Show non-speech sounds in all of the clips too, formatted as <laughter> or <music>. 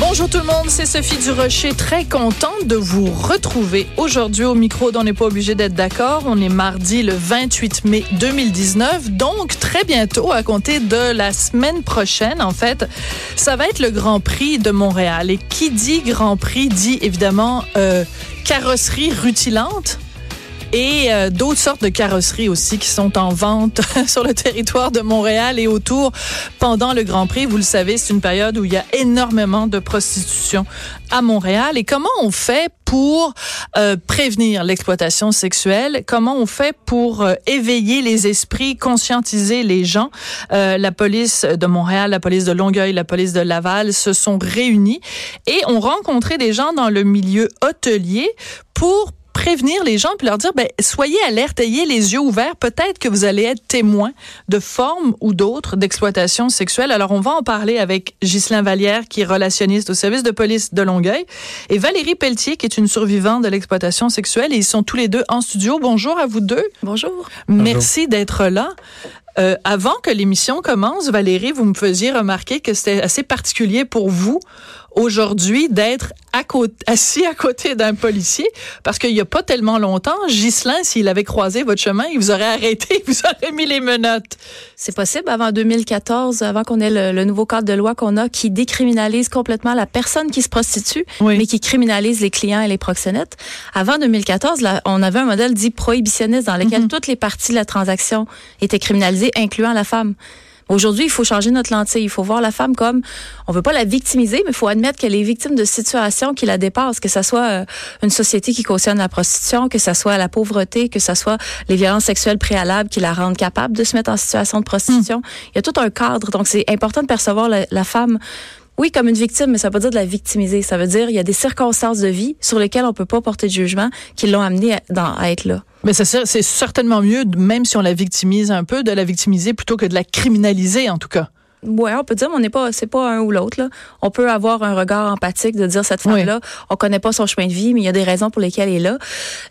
Bonjour tout le monde, c'est Sophie Durocher, très contente de vous retrouver aujourd'hui au micro on n'est pas obligé d'être d'accord. On est mardi le 28 mai 2019, donc très bientôt, à compter de la semaine prochaine, en fait, ça va être le Grand Prix de Montréal. Et qui dit Grand Prix dit évidemment euh, carrosserie rutilante et euh, d'autres sortes de carrosseries aussi qui sont en vente <laughs> sur le territoire de Montréal et autour pendant le Grand Prix. Vous le savez, c'est une période où il y a énormément de prostitution à Montréal. Et comment on fait pour euh, prévenir l'exploitation sexuelle? Comment on fait pour euh, éveiller les esprits, conscientiser les gens? la police de Montréal, la police de Longueuil, la police de Laval se sont réunis et ont rencontré des gens dans le milieu hôtelier pour prévenir les gens puis leur dire ben soyez alerte, ayez les yeux ouverts, peut-être que vous allez être témoin de formes ou d'autres d'exploitation sexuelle. Alors on va en parler avec Ghislain Vallière qui est relationniste au service de police de Longueuil et Valérie Pelletier qui est une survivante de l'exploitation sexuelle et ils sont tous les deux en studio. Bonjour à vous deux. Bonjour. Merci d'être là. Euh, avant que l'émission commence, Valérie, vous me faisiez remarquer que c'était assez particulier pour vous aujourd'hui d'être assis à côté d'un policier parce qu'il n'y a pas tellement longtemps, Ghislain, s'il avait croisé votre chemin, il vous aurait arrêté, il <laughs> vous aurait mis les menottes. C'est possible avant 2014, avant qu'on ait le, nouveau cadre de loi qu'on a qui décriminalise complètement la personne qui se prostitue, mais qui criminalise les clients et les proxénètes. Avant 2014, là, on avait un modèle dit prohibitionniste dans lequel mhm. toutes les parties de la transaction étaient criminalisées, incluant la femme. Aujourd'hui, il faut changer notre lentille. Il faut voir la femme comme, on veut pas la victimiser, mais il faut admettre qu'elle est victime de situations qui la dépassent, que ce soit euh, une société qui cautionne la prostitution, que ce soit la pauvreté, que ce soit les violences sexuelles préalables qui la rendent capable de se mettre en situation de prostitution. Hmm. Il y a tout un cadre. Donc, c'est important de percevoir la, femme oui, comme une victime, mais ça veut pas dire de la victimiser. Ça veut dire il y a des circonstances de vie sur lesquelles on peut pas porter de jugement qui l'ont amenée à être là. Mais c'est certainement mieux, même si on la victimise un peu, de la victimiser plutôt que de la criminaliser, en tout cas. Ouais, on peut dire, mais on n'est pas, c'est pas un ou l'autre. On peut avoir un regard empathique de dire cette femme-là, on connaît pas son chemin de vie, mais il y a des raisons pour lesquelles elle est là.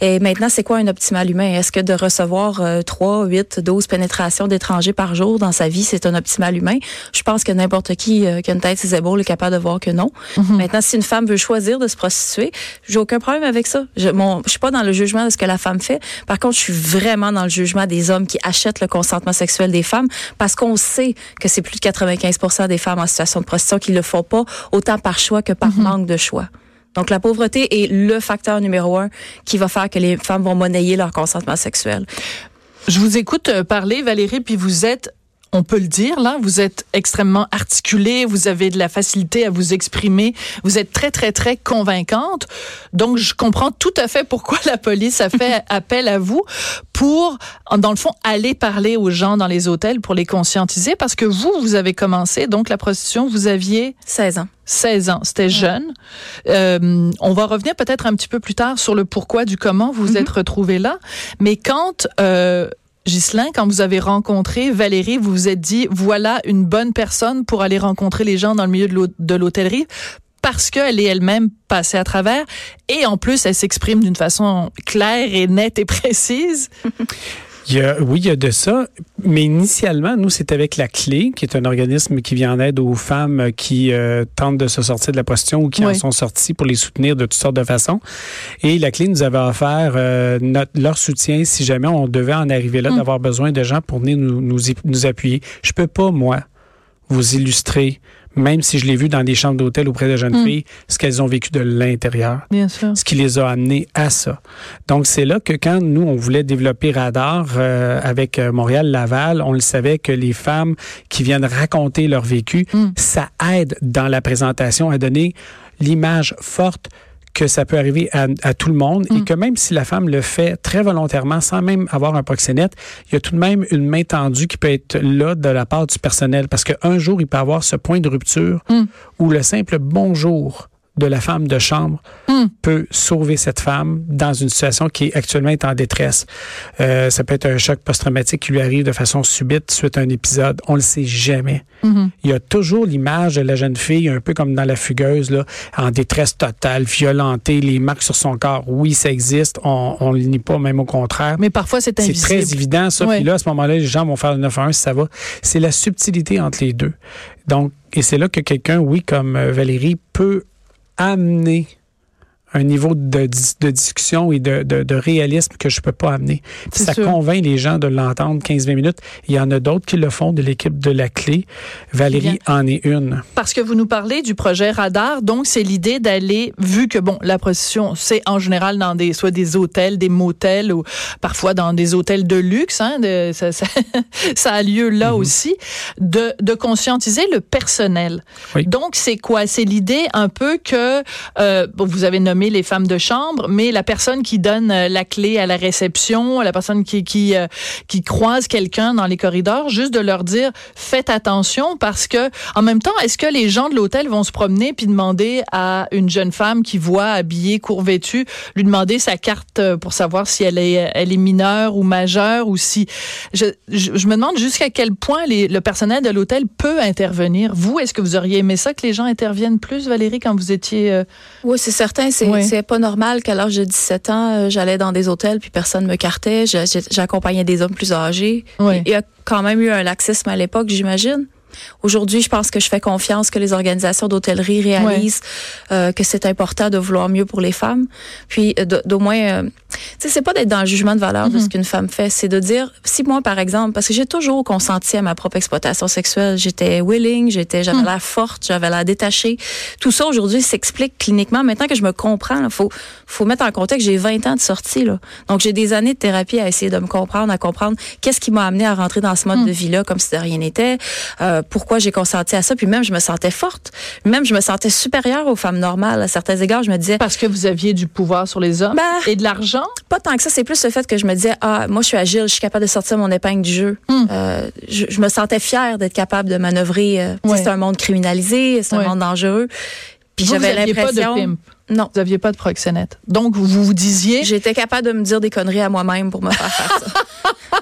Et maintenant, c'est quoi un optimal humain? Est-ce que de recevoir euh, 3, 8, 12 pénétrations d'étrangers par jour dans sa vie, c'est un optimal humain? Je pense que n'importe qui euh, qui a une tête ses épaules est capable de voir que non. Mhm. Maintenant, si une femme veut choisir de se prostituer, j'ai aucun problème avec ça. Je, mon, je suis pas dans le jugement de ce que la femme fait. Par contre, je suis vraiment dans le jugement des hommes qui achètent le consentement sexuel des femmes parce qu'on sait que c'est plus de 95 des femmes en situation de prostitution qui le font pas, autant par choix que par mhm. manque de choix. Donc, la pauvreté est le facteur numéro un qui va faire que les femmes vont monnayer leur consentement sexuel. Je vous écoute euh, parler, Valérie, puis vous êtes on peut le dire là, vous êtes extrêmement articulée, vous avez de la facilité à vous exprimer, vous êtes très très très convaincante. Donc je comprends tout à fait pourquoi <laughs> la police a fait <laughs> appel à vous pour dans le fond aller parler aux gens dans les hôtels pour les conscientiser parce que vous vous avez commencé donc la prostitution, vous aviez 16 ans. 16 ans, c'était jeune. Euh, on va revenir peut-être un petit peu plus tard sur le pourquoi du comment vous vous mm-hmm. êtes retrouvé là, mais quand euh, Ghislain, quand vous avez rencontré Valérie, vous vous êtes dit, voilà une bonne personne pour aller rencontrer les gens dans le milieu de l'hôtellerie parce qu'elle est elle-même passée à travers et en plus elle s'exprime d'une façon claire et nette et précise. <laughs> oui, il y a de ça. Mais initialement, nous, c'est avec la Clé, qui est un organisme qui vient en aide aux femmes qui euh, tentent de se sortir de la prostitution ou qui en sont sorties pour les soutenir de toutes sortes de façons. Et la Clé nous avait offert euh, notre, leur soutien si jamais on devait en arriver là, mm. d'avoir besoin de gens pour venir nous, nous, nous appuyer. Je peux pas, moi, vous illustrer même si je l'ai vu dans des chambres d'hôtel auprès de jeunes hmm. filles, ce qu'elles ont vécu de l'intérieur. Ce qui les a amenées à ça. Donc, c'est là que quand nous, on voulait développer Radar euh, avec euh, Montréal-Laval, on le savait que les femmes qui viennent raconter leur vécu, hmm. ça aide dans la présentation à donner l'image forte que ça peut arriver à, tout le monde et mm. que même si la femme le fait très volontairement sans même avoir un proxénète, il y a tout de même une main tendue qui peut être là de la part du personnel parce qu'un jour, il peut avoir ce point de rupture mm. où le simple bonjour de la femme de chambre Hmm. peut sauver cette femme dans une situation qui actuellement est en détresse. Euh, ça peut être un choc post-traumatique qui lui arrive de façon subite suite à un épisode. On le sait jamais. Mhm. Il y a toujours l'image de la jeune fille, un peu comme dans la fugueuse, là, en détresse totale, violentée, les marques sur son corps. Oui, ça existe. On, on le nie pas, même au contraire. Mais parfois, c'est C'est invisible. très évident, ça. Ouais. Puis là, à ce moment-là, les gens vont faire le 911 si ça va. C'est la subtilité entre les deux. Donc, et c'est là que quelqu'un, oui, comme euh, Valérie, peut amener un niveau de, dis- de discussion et de, de, de réalisme que je peux pas amener. Ça sûr. convainc les gens de l'entendre 15-20 minutes. Il y en a d'autres qui le font de l'équipe de la clé. Valérie en est une. Parce que vous nous parlez du projet Radar, donc c'est l'idée d'aller, vu que bon, la prostitution, c'est en général dans des soit des hôtels, des motels ou parfois dans des hôtels de luxe, hein, de- ça, ça, <laughs> ça a lieu là aussi, de, de conscientiser le personnel. Oui. Donc c'est quoi? C'est l'idée un peu que euh, bon, vous avez nommé les femmes de chambre, mais la personne qui donne euh, la clé à la réception, la personne qui euh, qui croise quelqu'un dans les corridors, juste de leur dire faites attention parce que en même temps, est-ce que les gens de l'hôtel vont se promener puis demander à une jeune femme qui voit habillée, court vêtue, lui demander sa carte euh, pour savoir si elle est elle est mineure ou majeure ou si je, je, me demande jusqu'à quel point le personnel de l'hôtel peut intervenir. Vous, est-ce que vous auriez aimé ça que les gens interviennent plus, Valérie, quand vous étiez Oui, c'est certain. C'est Oui. c'est pas normal qu'à l'âge de 17 ans, euh, j'allais dans des hôtels puis personne me cartait. J'accompagnais des hommes plus âgés. Oui. Il y a quand même eu un laxisme à l'époque, j'imagine. Aujourd'hui, je pense que je fais confiance que les organisations d'hôtellerie réalisent euh, que c'est important de vouloir mieux pour les femmes. Puis euh, d'au moins, euh, sais, c'est pas d'être dans le jugement de valeur de ce qu'une femme fait, c'est de dire si moi, par exemple, parce que j'ai toujours consenti à ma propre exploitation sexuelle, j'étais willing, j'étais, j'avais l'air forte, j'avais l'air détachée. Tout ça aujourd'hui s'explique cliniquement. Maintenant que je me comprends, il faut faut mettre en contexte, j'ai 20 ans de sortie là, donc j'ai des années de thérapie à essayer de me comprendre, à comprendre qu'est-ce qui m'a amené à rentrer dans ce mode de vie là comme si de rien n'était. Euh, pourquoi j'ai consenti à ça, puis même je me sentais forte, même je me sentais supérieure aux femmes normales à certains égards. Je me disais parce que vous aviez du pouvoir sur les hommes Ben, et de l'argent? Pas tant que ça, c'est plus le fait que je me disais, ah, moi, je suis agile, je suis capable de sortir mon épingle du jeu. Hmm. Euh, je, je me sentais fière d'être capable de manœuvrer. euh, Ouais. C'est un monde criminalisé, c'est un monde dangereux. Puis j'avais l'impression. Non. Vous aviez pas de proxénète. Donc, vous vous disiez, J'étais capable de me dire des conneries à moi-même pour me faire faire ça. <laughs>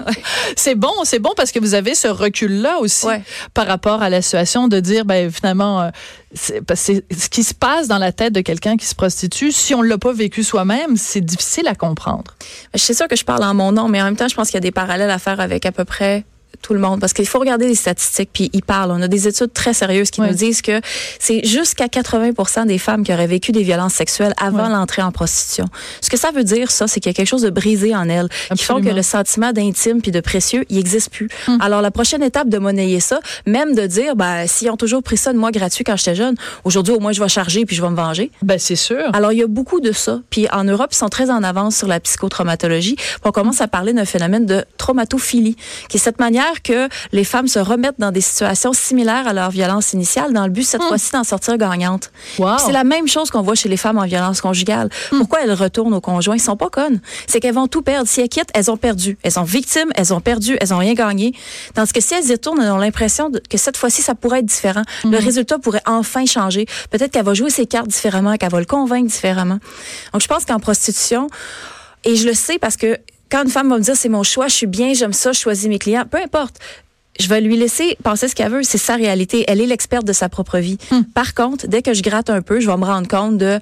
<laughs> c'est bon, c'est bon parce que vous avez ce recul-là aussi Ouais. par rapport à la situation de dire, ben finalement, euh, c'est- ce qui se passe dans la tête de quelqu'un qui se prostitue, si on l'a pas vécu soi-même, c'est difficile à comprendre. Je suis sûre que je parle en mon nom, mais en même temps, je pense qu'il y a des parallèles à faire avec à peu près tout le monde parce qu'il faut regarder les statistiques puis ils parlent on a des études très sérieuses qui nous disent que c'est jusqu'à 80 des femmes qui auraient vécu des violences sexuelles avant l'entrée en prostitution. Ce que ça veut dire ça c'est qu'il y a quelque chose de brisé en elles qui font que Absolument. le sentiment d'intime puis de précieux il existe plus. Hum. Alors la prochaine étape de monnayer ça, même de dire ben s'ils ont toujours pris ça de moi gratuit quand j'étais jeune, aujourd'hui au moins je vais charger puis je vais me venger. Ben c'est sûr. Alors, il y a beaucoup de ça. Puis en Europe, ils sont très en avance sur la psychotraumatologie. On commence à parler d'un phénomène de traumatophilie, qui est cette manière que les femmes se remettent dans des situations similaires à leur violence initiale, dans le but cette fois-ci d'en sortir gagnante. Wow. C'est la même chose qu'on voit chez les femmes en violence conjugale. Pourquoi elles retournent au conjoint? Ils sont pas connes. C'est qu'elles vont tout perdre. Si elles quittent, elles ont perdu. Elles sont victimes, elles ont perdu, elles ont rien gagné. Tandis que si elles y retournent, elles ont l'impression que cette fois-ci, ça pourrait être différent. Le résultat pourrait enfin changer. Peut-être qu'elle va jouer ses cartes différemment, qu'elle va le convaincre différemment. Donc, je pense qu'en prostitution, et je le sais parce que quand une femme va me dire c'est mon choix, je suis bien, j'aime ça, je choisis mes clients, peu importe. Je vais lui laisser penser ce qu'elle veut. C'est sa réalité. Elle est l'experte de sa propre vie. Par contre, dès que je gratte un peu, je vais me rendre compte de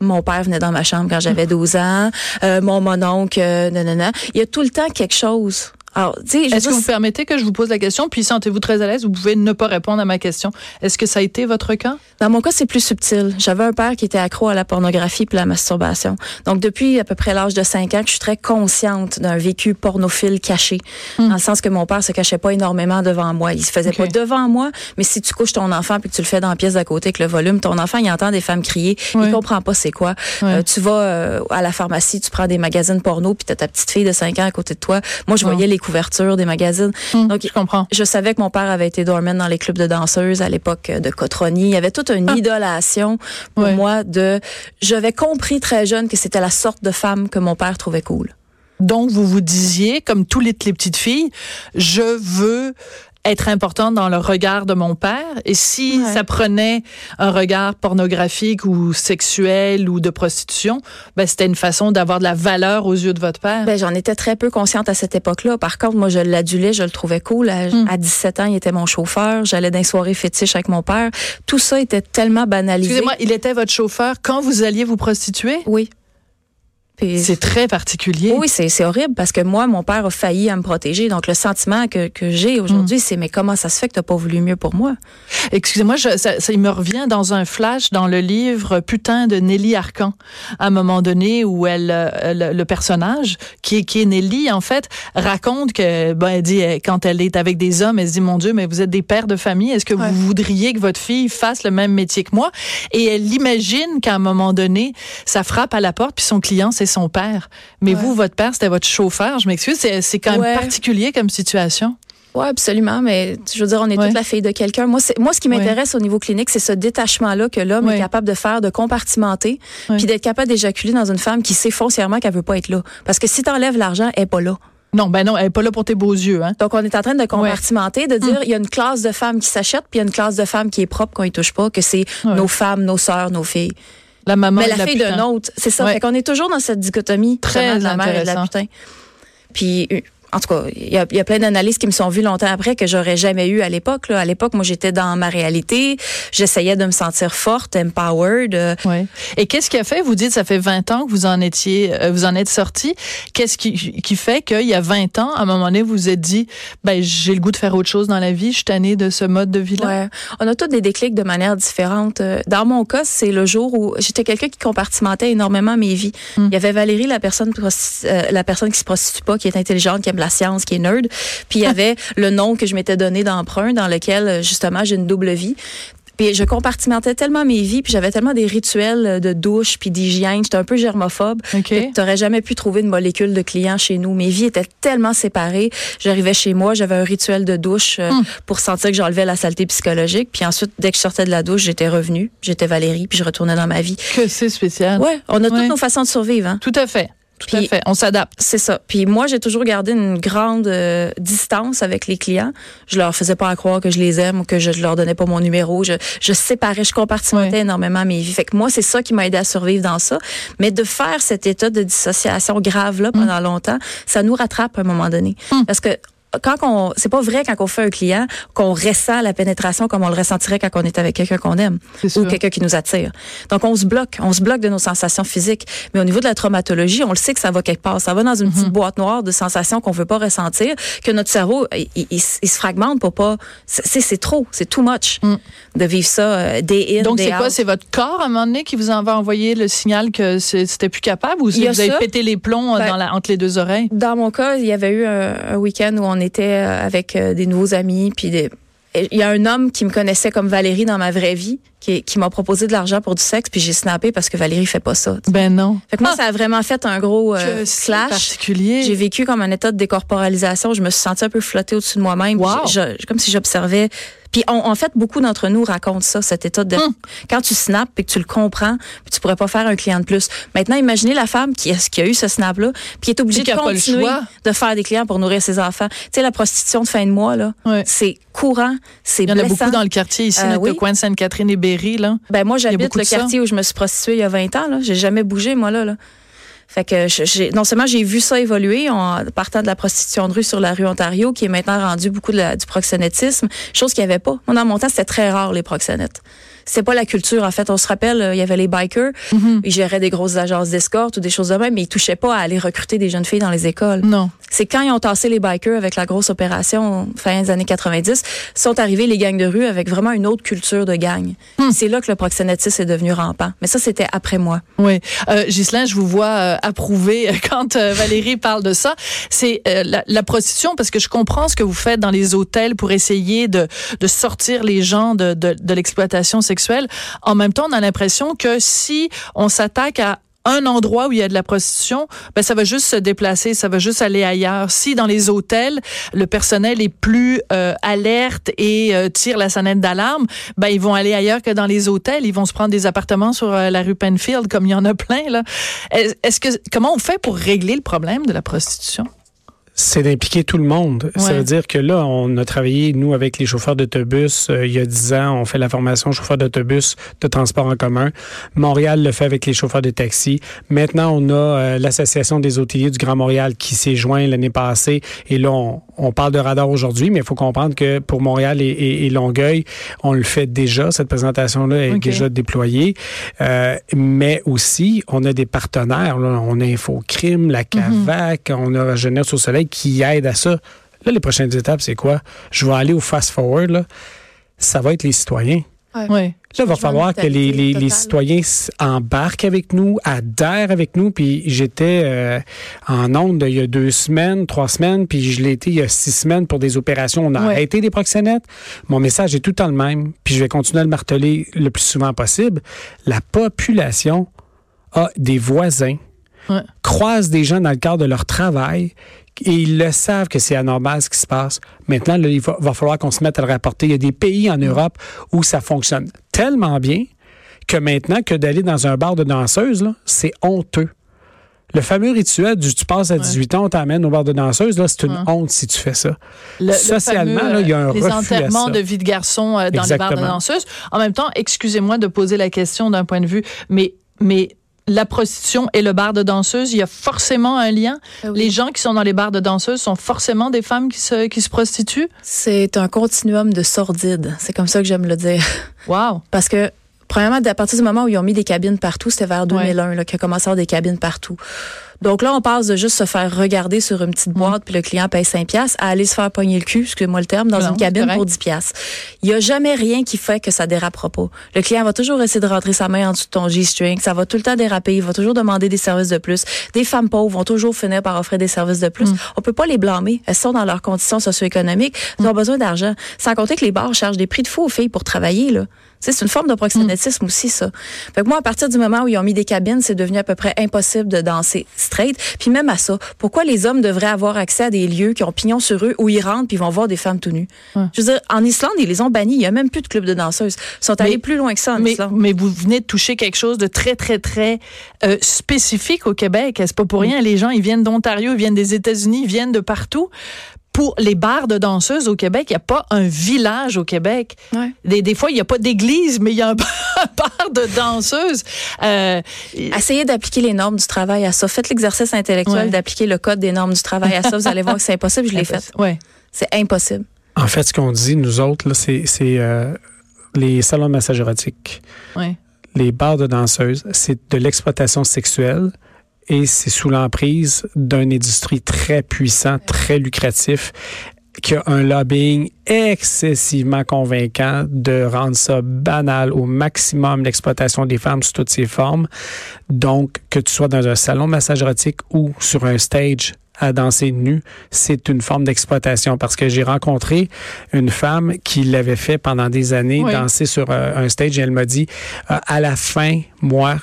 mon père venait dans ma chambre quand j'avais 12 ans, euh, mon mononcle, euh, nanana. Il y a tout le temps quelque chose. Alors, Est-ce que vous permettez que je vous pose la question, puis sentez-vous très à l'aise, vous pouvez ne pas répondre à ma question. Est-ce que ça a été votre cas? Dans mon cas, c'est plus subtil. J'avais un père qui était accro à la pornographie puis la masturbation. Donc, depuis à peu près l'âge de 5 ans, je suis très consciente d'un vécu pornophile caché. Dans le sens que mon père se cachait pas énormément devant moi. Il se faisait pas devant moi, mais si tu couches ton enfant puis que tu le fais dans la pièce d'à côté avec le volume, ton enfant, il entend des femmes crier. Ouais. Il comprend pas c'est quoi. Euh, tu vas euh, à la pharmacie, tu prends des magazines porno puis t'as ta petite fille de 5 ans à côté de toi. Moi, je voyais les couvertures des magazines. Hum, Donc, je comprends. je savais que mon père avait été doorman dans les clubs de danseuses à l'époque de Cotroni. Il y avait toute une idolation pour Ah. Ouais. moi de. J'avais compris très jeune que c'était la sorte de femme que mon père trouvait cool. Donc, vous vous disiez, comme toutes les, les petites filles, je veux être importante dans le regard de mon père. Et si ça prenait un regard pornographique ou sexuel ou de prostitution, ben, c'était une façon d'avoir de la valeur aux yeux de votre père. Ben, j'en étais très peu consciente à cette époque-là. Par contre, moi, je l'adulais, je le trouvais cool. À, 17 hmm. ans, il était mon chauffeur. J'allais dans les soirées fétiches avec mon père. Tout ça était tellement banalisé. Excusez-moi, il était votre chauffeur quand vous alliez vous prostituer? Oui. C'est très particulier. Oui, c'est horrible parce que moi, mon père a failli à me protéger. Donc, le sentiment que, que j'ai aujourd'hui, mm. c'est mais comment ça se fait que tu n'as pas voulu mieux pour moi? Excusez-moi, ça, ça, il me revient dans un flash dans le livre Putain de Nelly Arcan, à un moment donné où elle, euh, le, personnage, qui est, qui est Nelly, en fait, raconte que, ben, elle dit, quand elle est avec des hommes, elle se dit, mon Dieu, mais vous êtes des pères de famille, est-ce que vous voudriez que votre fille fasse le même métier que moi? Et elle imagine qu'à un moment donné, ça frappe à la porte, puis son client, c'est son père. Mais vous, votre père, c'était votre chauffeur. Je m'excuse, c'est quand même particulier comme situation. Oui, absolument. Mais je veux dire, on est toute la fille de quelqu'un. Moi, moi, ce qui m'intéresse au niveau clinique, c'est ce détachement-là que l'homme est capable de faire, de compartimenter, puis d'être capable d'éjaculer dans une femme qui sait foncièrement qu'elle veut pas être là. Parce que si tu enlèves l'argent, elle est pas là. Non, ben non, elle est pas là pour tes beaux yeux. Hein? Donc, on est en train de compartimenter, de dire, hum. il y a une classe de femmes qui s'achètent, puis il y a une classe de femmes qui est propre qu'on ne touche pas, que c'est nos femmes, nos sœurs, nos filles. La maman Mais la, fille d'un autre, c'est ça. Fait qu'on est toujours dans cette dichotomie. Très de la mère et de la putain. Puis euh, en tout cas, il y a, y a, plein d'analyses qui me sont vues longtemps après que j'aurais jamais eu à l'époque. À l'époque, moi, j'étais dans ma réalité. J'essayais de me sentir forte, empowered. Euh. Ouais. Et qu'est-ce qui a fait, vous dites, ça fait 20 ans que vous en étiez, euh, vous en êtes sorti. Qu'est-ce qui, qui fait qu'il y a 20 ans, à un moment donné, vous vous êtes dit, ben, j'ai le goût de faire autre chose dans la vie, je suis tannée de ce mode de vie-là? Ouais. On a tous des déclics de manière différente. Euh, dans mon cas, c'est le jour où j'étais quelqu'un qui compartimentait énormément mes vies. Hum. Il y avait Valérie, la personne, la personne qui se prostitue pas, qui est intelligente, qui aime la science, qui est nerd. Puis il y <laughs> avait le nom que je m'étais donné d'emprunt dans lequel justement j'ai une double vie. Puis je compartimentais tellement mes vies, puis j'avais tellement des rituels de douche puis d'hygiène. J'étais un peu germophobe. Okay. Tu n'aurais jamais pu trouver une molécule de client chez nous. Mes vies étaient tellement séparées. J'arrivais chez moi, j'avais un rituel de douche euh, hmm. pour sentir que j'enlevais la saleté psychologique. Puis ensuite, dès que je sortais de la douche, j'étais revenue. J'étais Valérie, puis je retournais dans ma vie. Que c'est spécial. Ouais, on a toutes nos façons de survivre. Hein? Tout à fait. Tout à fait. On s'adapte. C'est ça. Puis moi, j'ai toujours gardé une grande euh, distance avec les clients. Je leur faisais pas croire que je les aime ou que je, leur donnais pas mon numéro. Je, je séparais, je compartimentais énormément mes vies. Fait que moi, c'est ça qui m'a aidé à survivre dans ça. Mais de faire cet état de dissociation grave là pendant mm. longtemps, ça nous rattrape à un moment donné. Mm. Parce que quand on, c'est pas vrai quand on fait un client qu'on ressent la pénétration comme on le ressentirait quand on est avec quelqu'un qu'on aime ou quelqu'un qui nous attire. Donc on se bloque, on se bloque de nos sensations physiques. Mais au niveau de la traumatologie, on le sait que ça va quelque part. Ça va dans une petite mhm. boîte noire de sensations qu'on veut pas ressentir, que notre cerveau il, se fragmente pour pas. C'est, c'est trop, c'est too much mm. de vivre ça euh, day in, Donc c'est quoi, c'est votre corps à un moment donné qui vous en va envoyer le signal que c'était plus capable ou vous avez pété les plombs ben, dans la, entre les deux oreilles? Dans mon cas, il y avait eu un, un week-end où on était euh, avec euh, des nouveaux amis, puis il y a un homme qui me connaissait comme Valérie dans ma vraie vie qui, qui m'a proposé de l'argent pour du sexe puis j'ai snappé parce que Valérie fait pas ça. Ben non. Fait que moi ah! ça a vraiment fait un gros euh, slash particulier. J'ai vécu comme un état de décorporalisation, je me suis sentie un peu flottée au-dessus de moi-même, wow. comme si j'observais puis en fait, beaucoup d'entre nous racontent ça, cet état de hum. quand tu snaps et que tu le comprends, puis tu pourrais pas faire un client de plus. Maintenant, imaginez la femme qui a, qui a eu ce snap là, puis qui est obligée de continuer de faire des clients pour nourrir ses enfants. Tu sais, la prostitution de fin de mois là, c'est courant, c'est Il y en a beaucoup dans le quartier ici, euh, coin de Sainte-Catherine et Berry là. Ben moi, j'habite le quartier où je me suis prostituée il y a 20 ans là. J'ai jamais bougé moi là là. Fait que j'ai, non seulement j'ai vu ça évoluer en partant de la prostitution de rue sur la rue Ontario, qui est maintenant rendu beaucoup de du proxénétisme, chose qu'il n'y avait pas. Moi, dans mon temps, c'était très rare les proxénètes c'est pas la culture en fait. On se rappelle, euh, il y avait les bikers, mm-hmm. ils géraient des grosses agences d'escorte ou des choses de même, mais ils touchaient pas à aller recruter des jeunes filles dans les écoles. Non. C'est quand ils ont tassé les bikers avec la grosse opération fin des années 90, sont arrivés les gangs de rue avec vraiment une autre culture de gang. Hmm. C'est là que le proxénétisme est devenu rampant. Mais ça, c'était après moi. Oui. Euh, Ghislain, je vous vois euh, approuver <laughs> quand euh, Valérie parle de ça. C'est euh, la, la, prostitution, parce que je comprends ce que vous faites dans les hôtels pour essayer de, de sortir les gens de, de, de l'exploitation sexuelle. En même temps, on a l'impression que si on s'attaque à un endroit où il y a de la prostitution, ben ça va juste se déplacer, ça va juste aller ailleurs. Si dans les hôtels, le personnel est plus euh, alerte et euh, tire la sonnette d'alarme, ben ils vont aller ailleurs que dans les hôtels. Ils vont se prendre des appartements sur euh, la rue Penfield, comme il y en a plein là. Est-ce que comment on fait pour régler le problème de la prostitution? C'est d'impliquer tout le monde. Ça veut dire que là, on a travaillé, nous, avec les chauffeurs d'autobus, euh, il y a dix ans, on fait la formation chauffeur d'autobus de transport en commun. Montréal le fait avec les chauffeurs de taxi. Maintenant, on a euh, l'Association des hôteliers du Grand Montréal qui s'est joint l'année passée. Et là, on, parle de radar aujourd'hui, mais il faut comprendre que pour Montréal et, Longueuil, on le fait déjà. Cette présentation-là est déjà déployée. Euh, mais aussi, on a des partenaires. Là. On a Infocrime, la mhm. CAVAC, on a Jeunesse au Soleil qui aide à ça. Là, les prochaines étapes, c'est quoi? Je vais aller au fast-forward. Là. Ça va être les citoyens. Ouais. Là, il va falloir que les, les, citoyens embarquent avec nous, adhèrent avec nous. Puis j'étais euh, en onde il y a deux semaines, trois semaines, puis je l'ai été il y a six semaines pour des opérations. On a arrêté des proxénètes. Mon message est tout le temps le même, puis je vais continuer à le marteler le plus souvent possible. La population a des voisins, croisent des gens dans le cadre de leur travail et ils le savent que c'est anormal ce qui se passe. Maintenant, il va, falloir qu'on se mette à le rapporter. Il y a des pays en Europe où ça fonctionne tellement bien que maintenant que d'aller dans un bar de danseuses, c'est honteux. Le fameux rituel du tu passes à 18 ans, on t'amène au bar de danseuses, c'est une honte si tu fais ça. Socialement, il y a un les enterrements de vie de garçon euh, dans les bars de danseuses. En même temps, excusez-moi de poser la question d'un point de vue, mais mais la prostitution et le bar de danseuses, il y a forcément un lien. Ah les gens qui sont dans les bars de danseuses sont forcément des femmes qui se, qui se prostituent. C'est un continuum de sordide. C'est comme ça que j'aime le dire. Wow. Parce que Premièrement, à partir du moment où ils ont mis des cabines partout, c'était vers 2001 là, qu'il a commencé à avoir des cabines partout. Donc là, on passe de juste se faire regarder sur une petite boîte, puis le client paye 5 pièces, à aller se faire pogner le cul, excusez-moi le terme, dans une cabine pour 10 pièces. Il y a jamais rien qui fait que ça dérapera pas. Le client va toujours essayer de rentrer sa main en dessous de ton G-string, ça va tout le temps déraper, il va toujours demander des services de plus. Des femmes pauvres vont toujours finir par offrir des services de plus. Mm. On peut pas les blâmer, elles sont dans leurs conditions socio-économiques, elles ont mm. besoin d'argent. Sans compter que les bars chargent des prix de fou aux filles pour travailler là. C'est une forme de proxénétisme mm. aussi, ça. Fait que moi, à partir du moment où ils ont mis des cabines, c'est devenu à peu près impossible de danser straight. Puis même à ça, pourquoi les hommes devraient avoir accès à des lieux qui ont pignon sur eux où ils rentrent puis ils vont voir des femmes tout nues? Je veux dire, en Islande, ils les ont bannis. Il n'y a même plus de club de danseuses. Ils sont allés plus loin que ça en mais, Islande. Mais vous venez de toucher quelque chose de très, très, très euh, spécifique au Québec. C'est pas pour rien. Les gens, ils viennent d'Ontario, ils viennent des États-Unis, ils viennent de partout pour les bars de danseuses au Québec, il n'y a pas un village au Québec. Des, fois, il n'y a pas d'église, mais il y a <laughs> un bar de danseuses. Euh, Essayez d'appliquer les normes du travail à ça. Faites l'exercice intellectuel d'appliquer le code des normes du travail à ça. Vous allez voir que c'est impossible. Je l'ai fait. Ouais. C'est impossible. En fait, ce qu'on dit, nous autres, c'est euh, les salons de massage érotique. Les bars de danseuses, c'est de l'exploitation sexuelle et c'est sous l'emprise d'une industrie très puissant, très lucratif qui a un lobbying excessivement convaincant de rendre ça banal au maximum l'exploitation des femmes sous toutes ses formes. Donc, que tu sois dans un salon de massage érotique ou sur un stage à danser nu, c'est une forme d'exploitation parce que j'ai rencontré une femme qui l'avait fait pendant des années, danser sur euh, un stage et elle m'a dit, euh, à la fin, moi,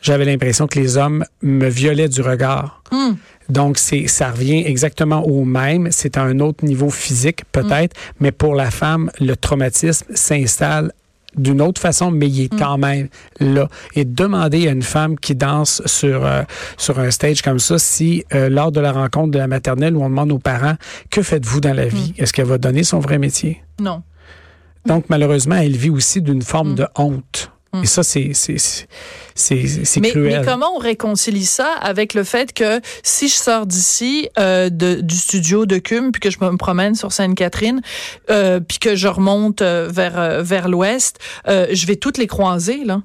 j'avais l'impression que les hommes me violaient du regard. Hmm. Donc, c'est, ça revient exactement au même. C'est à un autre niveau physique, peut-être, hmm. mais pour la femme, le traumatisme s'installe d'une autre façon, mais il est hmm. quand même là. Et demander à une femme qui danse sur, euh, sur un stage comme ça, si euh, lors de la rencontre de la maternelle où on demande aux parents, que faites-vous dans la vie? Est-ce qu'elle va donner son vrai métier? Non. Donc, malheureusement, elle vit aussi d'une forme de honte. Et ça, c'est c'est cruel. Mais comment on réconcilie ça avec le fait que si je sors d'ici euh, du studio de Cum puis que je me promène sur Sainte-Catherine euh, puis que je remonte euh, vers euh, vers l'ouest, euh, je vais toutes les croiser là.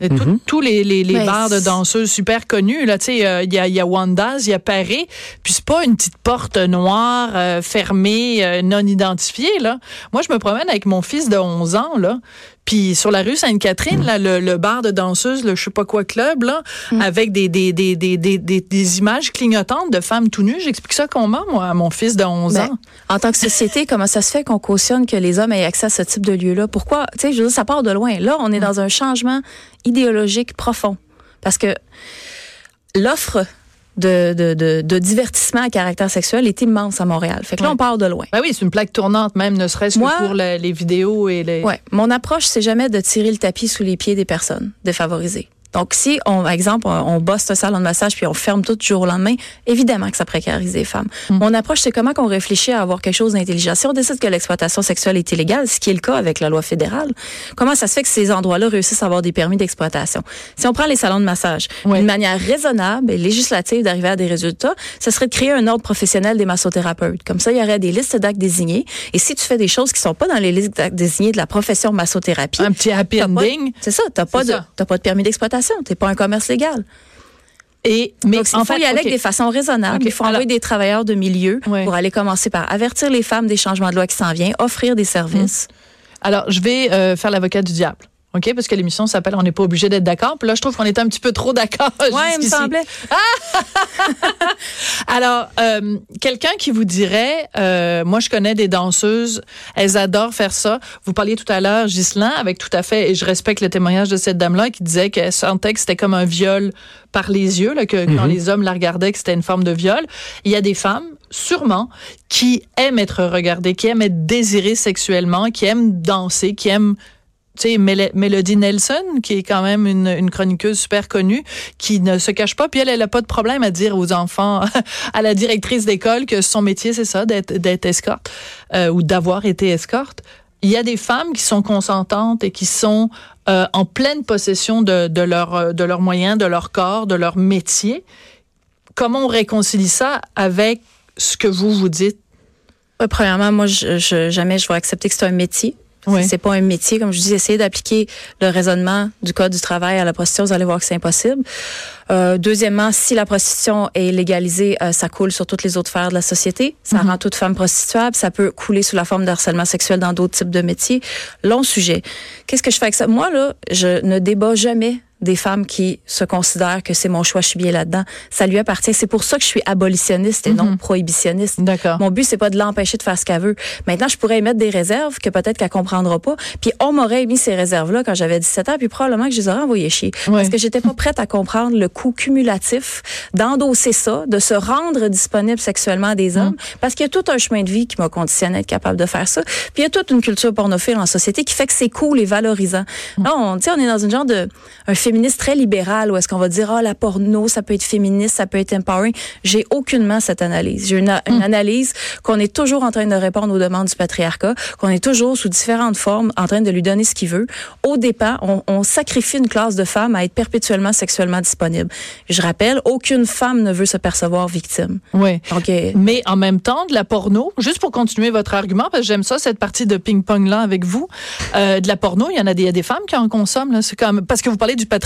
Mhm. Tous les, les, les bars de danseuses super connus, là, tu sais, euh, il y, a, y a Wanda's, il y a Paris, puis c'est pas une petite porte noire fermée, non identifiée, là. Moi, je me promène avec mon fils de 11 ans, là, puis sur la rue Sainte-Catherine, là, le, bar de danseuse, le je sais pas quoi club, là, mm. avec des, des, des, des, des, des images clignotantes de femmes tout nues. J'explique ça comment, moi, à mon fils de 11 ben, ans. En tant que société, comment ça se fait qu'on cautionne que les hommes aient accès à ce type de lieu-là? Pourquoi? Tu sais, je veux dire, ça part de loin. Là, on est mm. dans un changement idéologique profond. Parce que l'offre de, de, de, divertissement à caractère sexuel est immense à Montréal. Fait que là, on part de loin. Ben oui, c'est une plaque tournante même, ne serait-ce que pour les vidéos et les... Ouais. Mon approche, c'est jamais de tirer le tapis sous les pieds des personnes défavorisées. Donc, si, on, par exemple, on, bosse un salon de massage puis on ferme tout du jour au lendemain, évidemment que ça précarise les femmes. Mm. Mon approche, c'est comment qu'on réfléchit à avoir quelque chose d'intelligent. Si on décide que l'exploitation sexuelle est illégale, ce qui est le cas avec la loi fédérale, comment ça se fait que ces endroits-là réussissent à avoir des permis d'exploitation? Si on prend les salons de massage, une manière raisonnable et législative d'arriver à des résultats, ce serait de créer un ordre professionnel des massothérapeutes. Comme ça, il y aurait des listes d'actes désignés. Et si tu fais des choses qui sont pas dans les listes d'actes désignés de la profession massothérapie, un petit happy ending. C'est ça, t'as pas de, pas de permis d'exploitation tu T'es pas un commerce légal. Et, mais Donc, il faut y aller des façons raisonnables. Il faut envoyer des travailleurs de milieu pour aller commencer par avertir les femmes des changements de loi qui s'en viennent, offrir des services. Alors, je vais euh, faire l'avocat du diable. OK? Parce que l'émission s'appelle On n'est pas obligé d'être d'accord. Puis là, je trouve qu'on est un petit peu trop d'accord. <laughs> Oui, il me semblait. <laughs> Alors, euh, quelqu'un qui vous dirait, euh, moi, je connais des danseuses, elles adorent faire ça. Vous parliez tout à l'heure, Ghislain, avec tout à fait, et je respecte le témoignage de cette dame-là, qui disait qu'elle sentait que c'était comme un viol par les yeux, là, que quand mhm. les hommes la regardaient, que c'était une forme de viol. Il y a des femmes, sûrement, qui aiment être regardées, qui aiment être désirées sexuellement, qui aiment danser, qui aiment tu sais, Mélodie Nelson, qui est quand même une, chroniqueuse super connue, qui ne se cache pas, puis elle, elle a pas de problème à dire aux enfants, <laughs> à la directrice d'école, que son métier, c'est ça, d'être escorte, euh, ou d'avoir été escorte. Il y a des femmes qui sont consentantes et qui sont euh, en pleine possession de leurs moyens, de leur corps, de leur métier. Comment on réconcilie ça avec ce que vous vous dites? premièrement, moi, je, je, jamais je vais accepter que c'est un métier. C'est pas un métier, comme je dis, essayer d'appliquer le raisonnement du code du travail à la prostitution, vous allez voir que c'est impossible. Euh, deuxièmement, si la prostitution est légalisée, euh, ça coule sur toutes les autres sphères de la société. Ça mhm. rend toute femme prostituable. Ça peut couler sous la forme de harcèlement sexuel dans d'autres types de métiers. Long sujet. Qu'est-ce que je fais avec ça? Moi, là, je ne débat jamais des femmes qui se considèrent que c'est mon choix, je suis bien là-dedans. Ça lui appartient. C'est pour ça que je suis abolitionniste et non mhm. prohibitionniste. D'accord. Mon but, c'est pas de l'empêcher de faire ce qu'elle veut. Maintenant, je pourrais émettre des réserves que peut-être qu'elle comprendra pas. Puis on m'aurait émis ces réserves-là quand j'avais 17 ans, puis probablement que je les aurais envoyées chier. Parce que j'étais pas <laughs> prête à comprendre le coût cumulatif d'endosser ça, de se rendre disponible sexuellement à des mhm. hommes. Parce qu'il y a tout un chemin de vie qui m'a conditionné à être capable de faire ça. Puis il y a toute une culture pornophile en société qui fait que c'est cool et valorisant. Mm. Là, on, on est dans une genre de un féministe très libéral où est-ce qu'on va dire ah la porno ça peut être féministe ça peut être empowering. J'ai aucunement cette analyse. J'ai une, une, hmm. analyse qu'on est toujours en train de répondre aux demandes du patriarcat qu'on est toujours sous différentes formes en train de lui donner ce qu'il veut. Au départ on, on, sacrifie une classe de femmes à être perpétuellement sexuellement disponible. Je rappelle aucune femme ne veut se percevoir victime. Oui okay. mais en même temps de la porno juste pour continuer votre argument parce que j'aime ça cette partie de ping pong là avec vous euh, de la porno il y en a des, y a des femmes qui en consomment c'est comme parce que vous parlez du patriarcat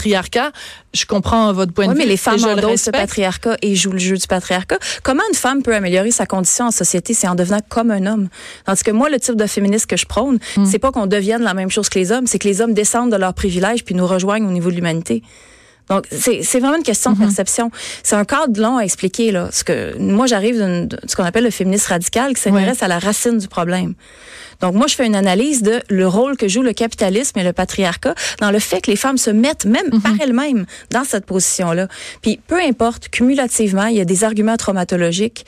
je comprends votre point de vue. mais les femmes endossent ce patriarcat et jouent le jeu du patriarcat. Comment une femme peut améliorer sa condition en société, c'est en devenant comme un homme? Tandis que moi, le type de féministe que je prône, hmm. c'est pas qu'on devienne la même chose que les hommes, c'est que les hommes descendent de leurs privilèges puis nous rejoignent au niveau de l'humanité. Donc, c'est vraiment une question de hmm. perception. C'est un cadre long à expliquer. Là. Ce que, moi, j'arrive de ce qu'on appelle le féminisme radical qui s'intéresse à la racine du problème. Donc moi, je fais une analyse de le rôle que joue le capitalisme et le patriarcat dans le fait que les femmes se mettent même mhm. par elles-mêmes dans cette position-là. Puis peu importe, cumulativement, il y a des arguments traumatologiques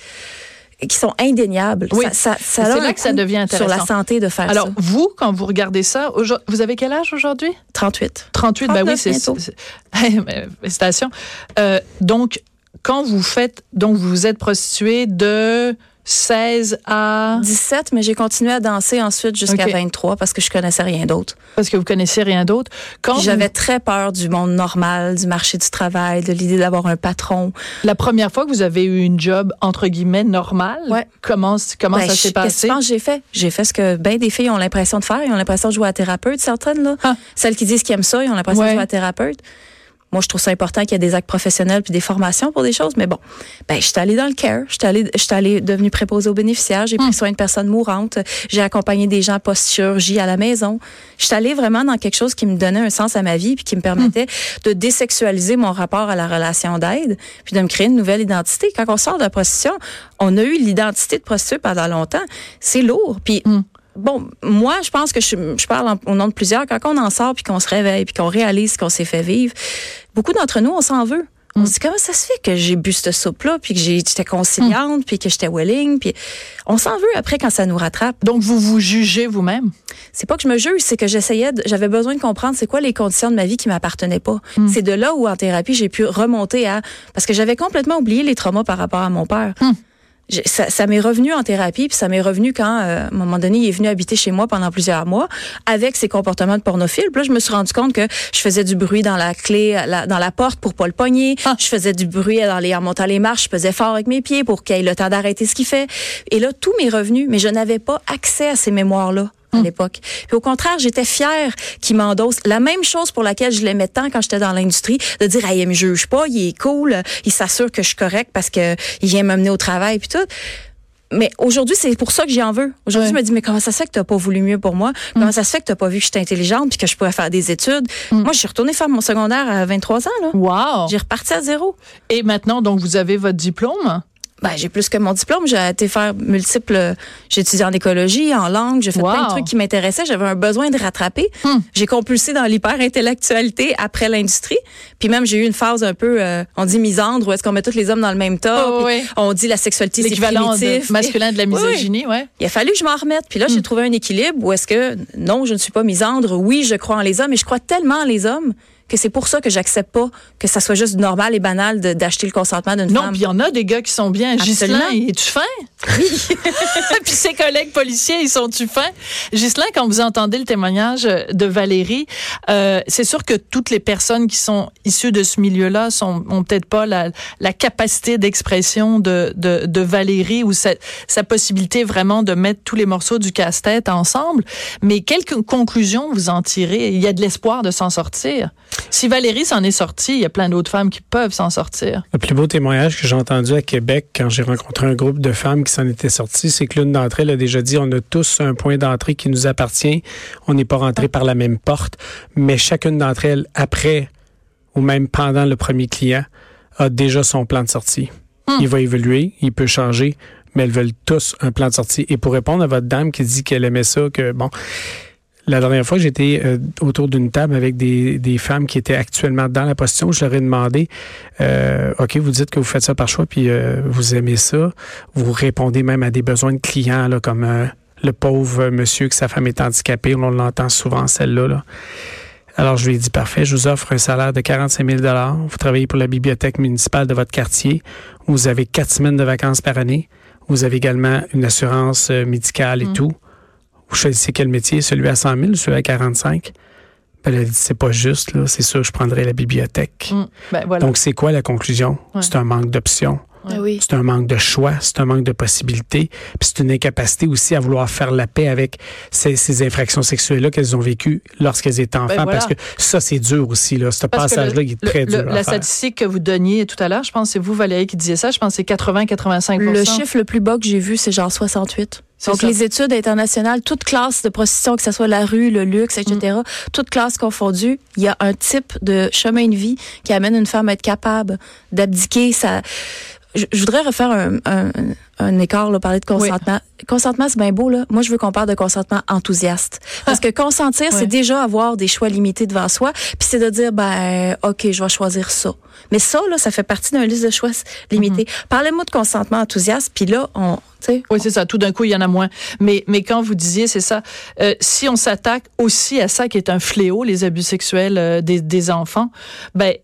qui sont indéniables. Oui, ça, ça, c'est là que ça devient intéressant. Sur la santé de faire Alors, vous, quand vous regardez ça, vous avez quel âge aujourd'hui? 38. 38, ben oui, c'est... <laughs> Félicitations. Euh, donc, quand vous faites... Donc, vous vous êtes prostituée de... 16 à 17, mais j'ai continué à danser ensuite jusqu'à 23 parce que je connaissais rien d'autre. Parce que vous connaissiez rien d'autre. Quand j'avais très peur du monde normal, du marché du travail, de l'idée d'avoir un patron. La première fois que vous avez eu une job entre guillemets normale, ouais. comment comment ben, ça s'est passé? Qu'est-ce que j'ai fait? J'ai fait ce que ben des filles ont l'impression de faire, ils ont l'impression de jouer à thérapeute certaines là. Ah. Celles qui disent qu'ils aiment ça, ils ont l'impression de jouer à thérapeute. Moi, je trouve ça important qu'il y ait des actes professionnels puis des formations pour des choses. Mais bon, ben, je suis allée dans le care. Je suis allée, je suis allée devenue préposée aux bénéficiaires. J'ai pris hmm. soin de personnes mourantes. J'ai accompagné des gens post-chirurgie à la maison. Je suis allée vraiment dans quelque chose qui me donnait un sens à ma vie puis qui me permettait de désexualiser mon rapport à la relation d'aide puis de me créer une nouvelle identité. Quand on sort de la prostitution, on a eu l'identité de prostituée pendant longtemps. C'est lourd. Puis, hmm bon, moi, je pense que je, je parle au nom de plusieurs. Quand on en sort puis qu'on se réveille puis qu'on réalise qu'on s'est fait vivre, beaucoup d'entre nous, on s'en veut. On se dit comment ça se fait que j'ai bu cette soupe-là, puis que j'étais conciliante, puis que j'étais willing, puis on s'en veut après quand ça nous rattrape. Donc vous vous jugez vous-même? C'est pas que je me juge, c'est que j'essayais, j'avais besoin de comprendre c'est quoi les conditions de ma vie qui m'appartenaient pas. Hmm. C'est de là où en thérapie j'ai pu remonter à parce que j'avais complètement oublié les traumas par rapport à mon père. Ça, ça m'est revenu en thérapie, puis ça m'est revenu quand, euh, à un moment donné, il est venu habiter chez moi pendant plusieurs mois avec ses comportements de pornophile. Puis là, je me suis rendu compte que je faisais du bruit dans la clé, dans la porte pour pas le pogner. Ah. Je faisais du bruit dans les, en montant les marches. Je faisais fort avec mes pieds pour qu'il ait le temps d'arrêter ce qu'il fait. Et là, tout m'est revenu, mais je n'avais pas accès à ces mémoires-là à hum. l'époque. Puis au contraire, j'étais fière qu'il m'endosse la même chose pour laquelle je l'aimais tant quand j'étais dans l'industrie, de dire ah, il me juge pas, il est cool, il s'assure que je suis correct parce que il vient m'amener au travail puis tout. Mais aujourd'hui, c'est pour ça que j'y en veux. Aujourd'hui, je me dis, mais comment ça se fait que tu n'as pas voulu mieux pour moi? Comment hum. ça se fait que tu n'as pas vu que j'étais intelligente puis que je pourrais faire des études? Hum. Moi, je suis retournée faire mon secondaire à 23 ans. Là. Wow! J'ai reparti à zéro. Et maintenant, donc, vous avez votre diplôme? Ben, j'ai plus que mon diplôme. J'ai été faire multiples. J'ai étudié en écologie, en langue. J'ai fait plein de trucs qui m'intéressaient. J'avais un besoin de rattraper. Hmm. J'ai compulsé dans l'hyper-intellectualité après l'industrie. Puis même, j'ai eu une phase un peu, euh, on dit misandre, où est-ce qu'on met tous les hommes dans le même tas. Oh, On dit la sexualité, c'est primitif. masculin de la misogynie, ouais. Il a fallu que je m'en remette. Puis là, j'ai hmm. trouvé un équilibre où est-ce que, non, je ne suis pas misandre. Oui, je crois en les hommes, et je crois tellement en les hommes que c'est pour ça que j'accepte pas que ça soit juste normal et banal d'acheter le consentement d'une femme. Non, puis il y en a des gars qui sont bien. Gislain, es-tu fin? Oui. <laughs> puis ses collègues policiers, ils sont-tu fins? Gislain, quand vous entendez le témoignage de Valérie, euh, c'est sûr que toutes les personnes qui sont issues de ce milieu-là sont ont peut-être pas la, la capacité d'expression de, de, de, Valérie ou sa, sa possibilité vraiment de mettre tous les morceaux du casse-tête ensemble. Mais quelles conclusions vous en tirez? Il y a de l'espoir de s'en sortir. Si Valérie s'en est sortie, il y a plein d'autres femmes qui peuvent s'en sortir. Le plus beau témoignage que j'ai entendu à Québec quand j'ai rencontré un groupe de femmes qui s'en étaient sorties, c'est que l'une d'entre elles a déjà dit on a tous un point d'entrée qui nous appartient. On n'est pas rentré par la même porte, mais chacune d'entre elles, après ou même pendant le premier client, a déjà son plan de sortie. Hmm. Il va évoluer, il peut changer, mais elles veulent tous un plan de sortie. Et pour répondre à votre dame qui dit qu'elle aimait ça, que bon, la dernière fois, j'étais euh, autour d'une table avec des, des, femmes qui étaient actuellement dans la position. Je leur ai demandé, euh, OK, vous dites que vous faites ça par choix, puis euh, vous aimez ça. Vous répondez même à des besoins de clients, là, comme euh, le pauvre monsieur que sa femme est handicapée. On l'entend souvent, celle-là. Là. Alors, je lui ai dit, parfait, je vous offre un salaire de 45 000 Vous travaillez pour la bibliothèque municipale de votre quartier. Vous avez quatre semaines de vacances par année. Vous avez également une assurance médicale et mmh. tout vous choisissez quel métier, celui à 100 000, celui à 45 ben, elle a dit, c'est pas juste, là. C'est sûr, je prendrais la bibliothèque. Mm. Ben, Donc, c'est quoi la conclusion? C'est un manque d'options. Ah c'est un manque de choix, c'est un manque de possibilités, puis c'est une incapacité aussi à vouloir faire la paix avec ces, infractions sexuelles-là qu'elles ont vécues lorsqu'elles étaient ben, enfants, parce que ça, c'est dur aussi, là. Ce passage-là, il est très dur. la statistique que vous donniez tout à l'heure, je pense que c'est vous, Valérie, qui disiez ça, je pense que c'est 80-85 Le chiffre le plus bas que j'ai vu, c'est genre 68. Donc, les études internationales, toute classe de prostitution, que ce soit la rue, le luxe, etc., mm. toute classe confondue, il y a un type de chemin de vie qui amène une femme à être capable d'abdiquer sa... Je, voudrais refaire un, un, un écart, là, parler de consentement. Consentement, c'est bien beau, là. Moi, je veux qu'on parle de consentement enthousiaste. Parce que consentir, c'est déjà avoir des choix limités devant soi, puis c'est de dire, ben, OK, je vais choisir ça. Mais ça, là, ça fait partie d'une liste de choix limités. Mm-hmm. Parlez-moi de consentement enthousiaste, puis là, on, oui, c'est ça. Tout d'un coup, il y en a moins. Mais, mais quand vous disiez, c'est ça, euh, si on s'attaque aussi à ça qui est un fléau, les abus sexuels euh, des, des enfants, ben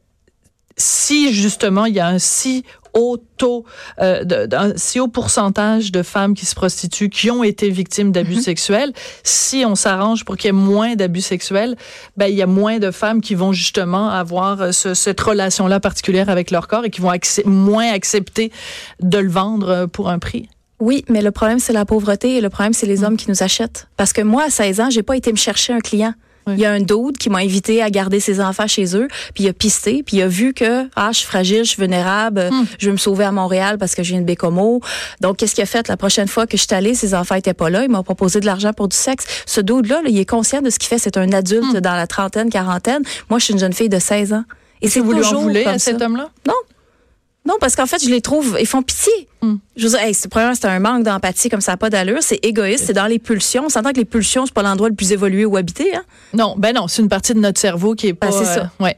si justement il y a un si haut taux, euh, d'un si haut pourcentage de femmes qui se prostituent, qui ont été victimes d'abus mm-hmm. sexuels, si on s'arrange pour qu'il y ait moins d'abus sexuels, ben il y a moins de femmes qui vont justement avoir euh, cette relation-là particulière avec leur corps et qui vont moins accepter de le vendre euh, pour un prix. Oui, mais le problème, c'est la pauvreté et le problème, c'est les mm. hommes qui nous achètent. Parce que moi, à 16 ans, j'ai pas été me chercher un client. Il y a un dude qui m'a invité à garder ses enfants chez eux, puis il a pisté, puis il a vu que ah, je suis fragile, je suis vulnérable, mm. je veux me sauver à Montréal parce que viens de Bécomo. Donc qu'est-ce qu'il a fait la prochaine fois que je suis allée, ses enfants étaient pas là, il m'a proposé de l'argent pour du sexe. Ce dude là, il est conscient de ce qu'il fait, c'est un adulte mm. dans la trentaine, quarantaine. Moi, je suis une jeune fille de 16 ans. Et c'est vous lui en voulez à cet homme-là? Non. Non, parce qu'en fait, je les trouve, ils font pitié. Hmm. Je veux dire, hey, c'est c'est un manque d'empathie comme ça, pas d'allure. C'est égoïste, c'est dans les pulsions. On s'entend que les pulsions, c'est pas l'endroit le plus évolué où habiter. Hein? Non, ben non, c'est une partie de notre cerveau qui est ben, pas. c'est ça. Euh, ouais.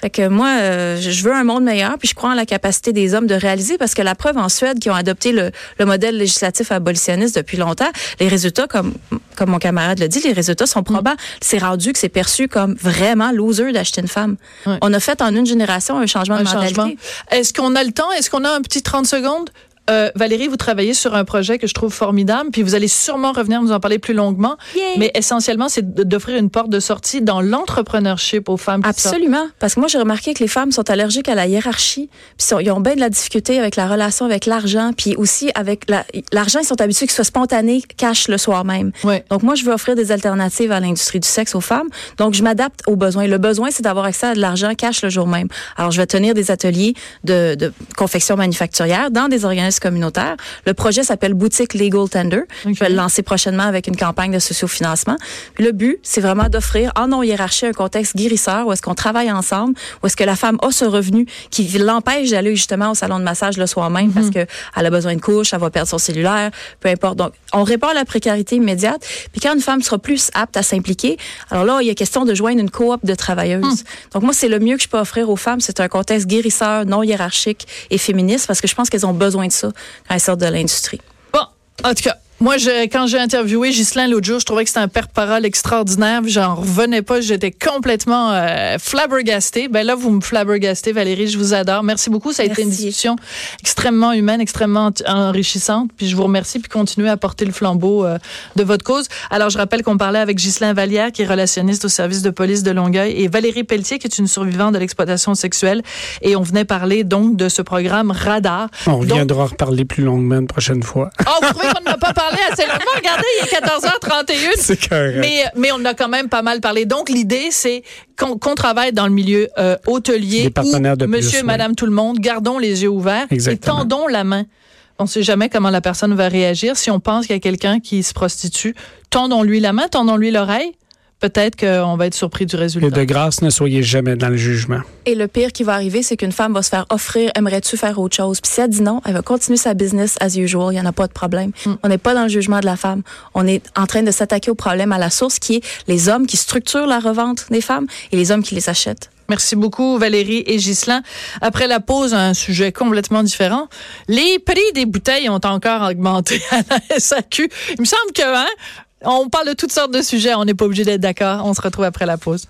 Fait que moi, euh, je veux un monde meilleur, puis je crois en la capacité des hommes de réaliser, parce que la preuve en Suède, qui ont adopté le, le modèle législatif abolitionniste depuis longtemps, les résultats, comme comme mon camarade le dit, les résultats sont probants. C'est rendu que c'est perçu comme vraiment loser d'acheter une femme. On a fait en une génération un changement de mentalité. Est-ce qu'on a le temps? Est-ce qu'on a un petit 30 secondes? Euh, Valérie, vous travaillez sur un projet que je trouve formidable, puis vous allez sûrement revenir nous en parler plus longuement. Mais essentiellement, c'est d'offrir une porte de sortie dans l'entrepreneurship aux femmes. Absolument, parce que moi j'ai remarqué que les femmes sont allergiques à la hiérarchie, puis ils ont bien de la difficulté avec la relation avec l'argent, puis aussi avec l'argent, ils sont habitués ce soit spontané, cash le soir même. Donc moi je veux offrir des alternatives à l'industrie du sexe aux femmes. Donc je m'adapte aux besoins. Le besoin c'est d'avoir accès à de l'argent cash le jour même. Alors je vais tenir des ateliers de, de confection manufacturière dans des organismes communautaire. Le projet s'appelle Boutique Legal Tender. Je vais le lancer prochainement avec une campagne de sociofinancement. Le but, c'est vraiment d'offrir en non-hiérarchie un contexte guérisseur où est-ce qu'on travaille ensemble, où est-ce que la femme a ce revenu qui l'empêche d'aller justement au salon de massage le soir même parce mhm. qu'elle a besoin de couche, elle va perdre son cellulaire, peu importe. Donc, on répare la précarité immédiate. Puis quand une femme sera plus apte à s'impliquer, alors là, il y a question de joindre une coop de travailleuses. Hmm. Donc moi, c'est le mieux que je peux offrir aux femmes. C'est un contexte guérisseur, non hiérarchique et féministe parce que je pense qu'elles ont besoin de ça quand elles sortent de l'industrie. Bon, en tout cas, moi, je, quand j'ai interviewé Ghislain l'autre jour, je trouvais que c'était un père-parole extraordinaire. J'en revenais pas. J'étais complètement euh, flabbergastée. Ben là, vous me flabbergastez, Valérie. Je vous adore. Merci beaucoup. Ça a été une discussion extrêmement humaine, extrêmement enrichissante. Puis je vous remercie. Puis continuez à porter le flambeau euh, de votre cause. Alors, je rappelle qu'on parlait avec Ghislain Vallière, qui est relationniste au service de police de Longueuil, et Valérie Pelletier, qui est une survivante de l'exploitation sexuelle. Et on venait parler donc de ce programme Radar. On reviendra reparler plus longuement une prochaine fois. Oh, vous trouvez qu'on n'a pas parlé <laughs> assez longuement. Regardez, il est 14h31. C'est correct. Mais, mais on a quand même pas mal parlé. Donc, l'idée, c'est qu'on travaille dans le milieu euh, hôtelier. partenaires de Monsieur, Madame, tout le monde, gardons les yeux ouverts et tendons la main. On ne sait jamais comment la personne va réagir. Si on pense qu'il y a quelqu'un qui se prostitue, tendons-lui la main, tendons-lui l'oreille peut-être qu'on va être surpris du résultat. Et de grâce, ne soyez jamais dans le jugement. Et le pire qui va arriver, c'est qu'une femme va se faire offrir aimerais-tu faire autre chose? Puis si elle dit non, elle va continuer sa business as usual, il n'y en a pas de problème. Hmm. On n'est pas dans le jugement de la femme. On est en train de s'attaquer au problème à la source qui est les hommes qui structurent la revente des femmes et les hommes qui les achètent. Merci beaucoup, Valérie et Ghislain. Après la pause, un sujet complètement différent. Les prix des bouteilles ont encore augmenté <laughs> à la SAQ. Il me semble que, hein, on parle de toutes sortes de sujets. On n'est pas obligé d'être d'accord. On se retrouve après la pause.